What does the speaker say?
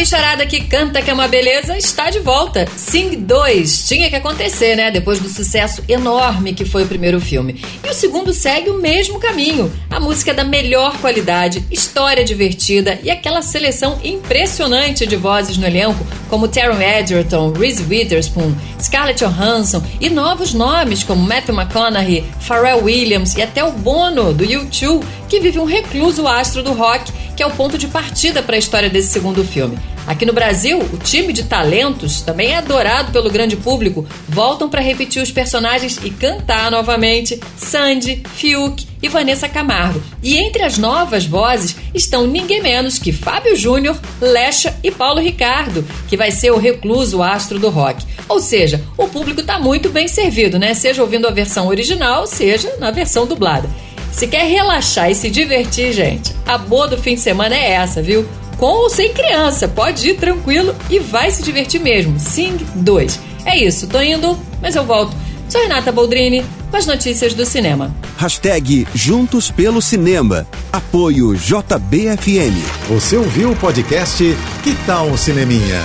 Bicharada que canta que é uma beleza está de volta. Sing 2. Tinha que acontecer, né? Depois do sucesso enorme que foi o primeiro filme. E o segundo segue o mesmo caminho. A música da melhor qualidade, história divertida e aquela seleção impressionante de vozes no elenco, como Taron Edgerton, Reese Witherspoon, Scarlett Johansson e novos nomes como Matthew McConaughey, Pharrell Williams e até o Bono do U2, que vive um recluso astro do rock que é o ponto de partida para a história desse segundo filme. Aqui no Brasil, o time de talentos, também é adorado pelo grande público, voltam para repetir os personagens e cantar novamente Sandy, Fiuk e Vanessa Camargo. E entre as novas vozes estão ninguém menos que Fábio Júnior, Lecha e Paulo Ricardo, que vai ser o recluso astro do rock. Ou seja, o público está muito bem servido, né? Seja ouvindo a versão original, seja na versão dublada. Se quer relaxar e se divertir, gente, a boa do fim de semana é essa, viu? Com ou sem criança, pode ir tranquilo e vai se divertir mesmo. Sing 2. É isso, tô indo, mas eu volto. Sou Renata Boldrini com as notícias do cinema. Hashtag Juntos pelo Cinema. Apoio JBFM. Você ouviu o podcast Que Tal um Cineminha?